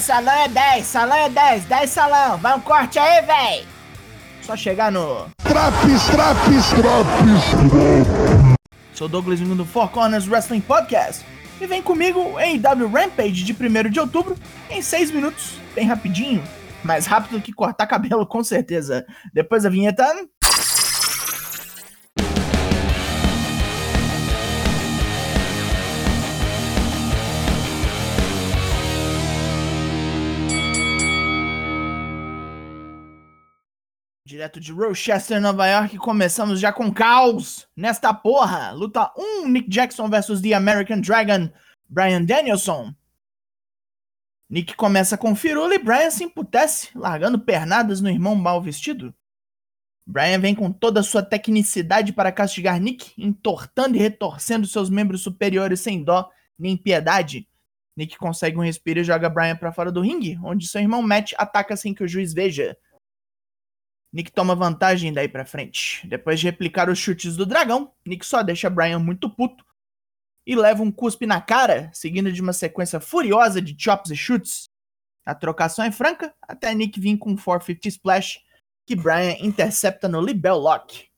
salão é 10, salão é 10, 10 salão. Vai um corte aí, véi. Só chegar no. Traps, traps, traps. Sou Douglas Mundo Four Corners Wrestling Podcast. E vem comigo em W Rampage de 1 de outubro em 6 minutos, bem rapidinho. Mais rápido que cortar cabelo, com certeza. Depois da vinheta. Direto de Rochester, Nova York, começamos já com caos nesta porra. Luta 1, Nick Jackson versus The American Dragon, Brian Danielson. Nick começa com firula e Brian se emputece, largando pernadas no irmão mal vestido. Brian vem com toda a sua tecnicidade para castigar Nick, entortando e retorcendo seus membros superiores sem dó nem piedade. Nick consegue um respiro e joga Brian para fora do ringue, onde seu irmão Matt ataca sem que o juiz veja. Nick toma vantagem daí pra frente. Depois de replicar os chutes do dragão, Nick só deixa Brian muito puto e leva um cuspe na cara, seguindo de uma sequência furiosa de chops e chutes. A trocação é franca, até Nick vir com um 450 Splash, que Brian intercepta no Libel Lock.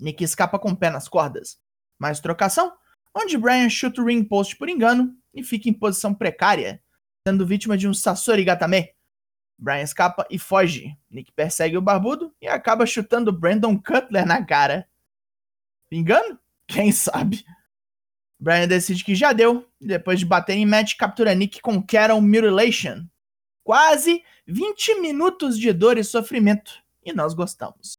Nick escapa com o pé nas cordas. Mais trocação, onde Brian chuta o ring post por engano e fica em posição precária, sendo vítima de um Sasori Gatame. Brian escapa e foge. Nick persegue o barbudo e acaba chutando Brandon Cutler na cara. Engano? Quem sabe? Brian decide que já deu, e depois de bater em match, captura Nick com Cattle Mutilation. Quase 20 minutos de dor e sofrimento, e nós gostamos.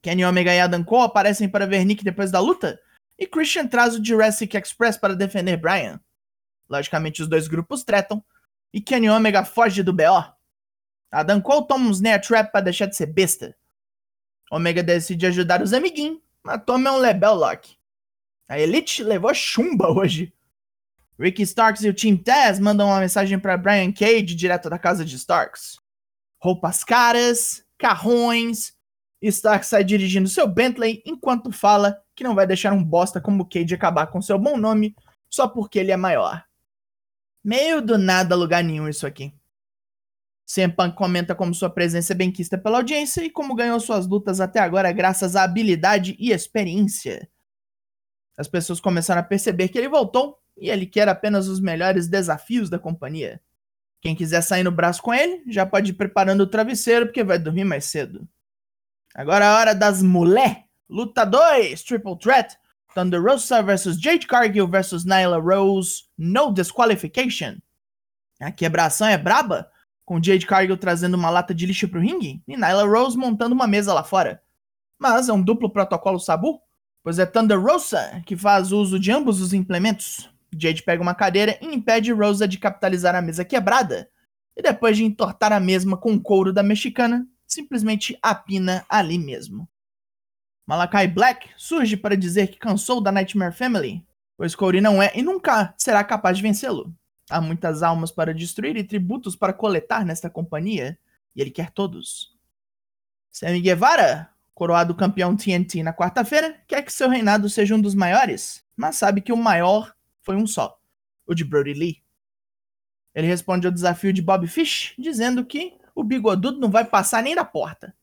Kenny Omega e Adam Cole aparecem para ver Nick depois da luta, e Christian traz o Jurassic Express para defender Brian. Logicamente, os dois grupos tretam, e Kenny Omega foge do BO. Adam Cole toma um snare trap para deixar de ser besta. Omega decide ajudar os amiguinhos, mas toma um Lebel Lock. A Elite levou chumba hoje. Ricky Starks e o Team Taz mandam uma mensagem para Brian Cage direto da casa de Starks. Roupas caras, carrões. Starks sai dirigindo seu Bentley enquanto fala que não vai deixar um bosta como Cage acabar com seu bom nome só porque ele é maior. Meio do nada lugar nenhum isso aqui. CM Punk comenta como sua presença é benquista pela audiência e como ganhou suas lutas até agora graças à habilidade e experiência. As pessoas começaram a perceber que ele voltou e ele quer apenas os melhores desafios da companhia. Quem quiser sair no braço com ele, já pode ir preparando o travesseiro porque vai dormir mais cedo. Agora é a hora das mulher. Luta 2, Triple Threat. Thunder Rosa vs Jade Cargill vs Nyla Rose. No disqualification. A quebração é braba? Com Jade Cargill trazendo uma lata de lixo pro ringue e Nyla Rose montando uma mesa lá fora. Mas é um duplo protocolo Sabu, pois é Thunder Rosa que faz uso de ambos os implementos. Jade pega uma cadeira e impede Rosa de capitalizar a mesa quebrada, e depois de entortar a mesma com o couro da mexicana, simplesmente apina ali mesmo. Malakai Black surge para dizer que cansou da Nightmare Family, pois Corey não é e nunca será capaz de vencê-lo. Há muitas almas para destruir e tributos para coletar nesta companhia, e ele quer todos. Sammy Guevara, coroado campeão TNT na quarta-feira, quer que seu reinado seja um dos maiores, mas sabe que o maior foi um só, o de Brody Lee. Ele responde ao desafio de Bob Fish, dizendo que o bigodudo não vai passar nem da porta.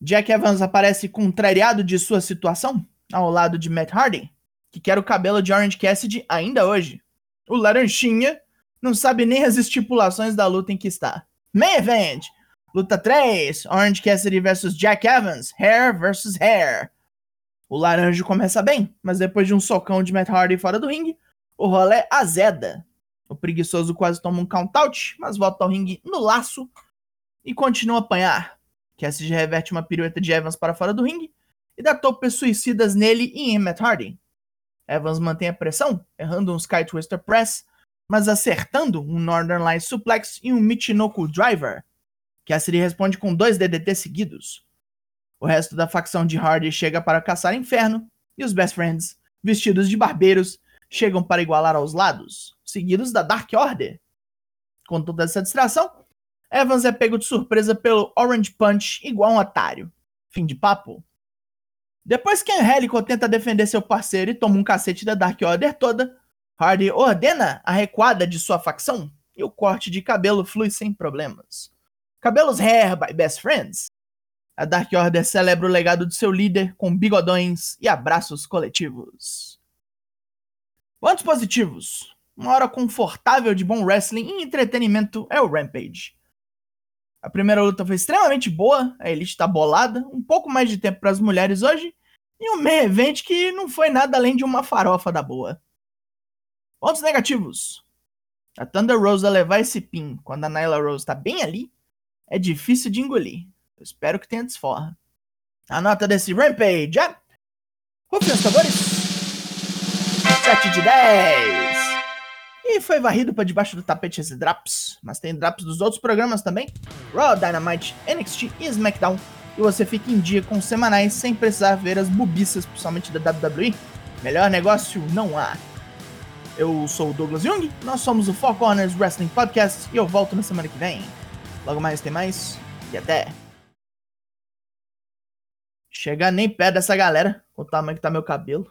Jack Evans aparece contrariado de sua situação, ao lado de Matt Hardy, que quer o cabelo de Orange Cassidy ainda hoje. O Laranjinha não sabe nem as estipulações da luta em que está. Main Event! Luta 3, Orange Cassidy vs Jack Evans, Hair vs Hair. O laranjo começa bem, mas depois de um socão de Matt Hardy fora do ringue, o rolê azeda. O preguiçoso quase toma um count-out, mas volta ao ringue no laço e continua a apanhar. Cassidy reverte uma pirueta de Evans para fora do ringue e dá topes suicidas nele e em Matt Hardy. Evans mantém a pressão, errando um Sky Twister Press, mas acertando um Northern Light Suplex e um Michinoku Driver. Cassidy responde com dois DDT seguidos. O resto da facção de Hardy chega para caçar inferno, e os Best Friends, vestidos de barbeiros, chegam para igualar aos lados, seguidos da Dark Order. Com toda essa distração, Evans é pego de surpresa pelo Orange Punch igual um otário. Fim de papo? Depois que Angélico tenta defender seu parceiro e toma um cacete da Dark Order toda, Hardy ordena a recuada de sua facção, e o corte de cabelo flui sem problemas. Cabelos Hair by Best Friends. A Dark Order celebra o legado de seu líder com bigodões e abraços coletivos. Pontos positivos. Uma hora confortável de bom wrestling e entretenimento é o Rampage. A primeira luta foi extremamente boa, a Elite tá bolada, um pouco mais de tempo para as mulheres hoje, e um main event que não foi nada além de uma farofa da boa. Pontos negativos. A Thunder Rosa levar esse pin quando a Nyla Rose tá bem ali é difícil de engolir. Eu espero que tenha desforra. A nota desse Rampage é. Rufem os tambores. 7 de 10. E foi varrido para debaixo do tapete esse Drops. Mas tem Drops dos outros programas também: Raw, Dynamite, NXT e SmackDown. E você fica em dia com semanais sem precisar ver as bobiças, principalmente da WWE. Melhor negócio não há. Eu sou o Douglas Jung, nós somos o Four Corners Wrestling Podcast e eu volto na semana que vem. Logo mais tem mais e até. Chegar nem perto dessa galera, o tamanho que tá meu cabelo.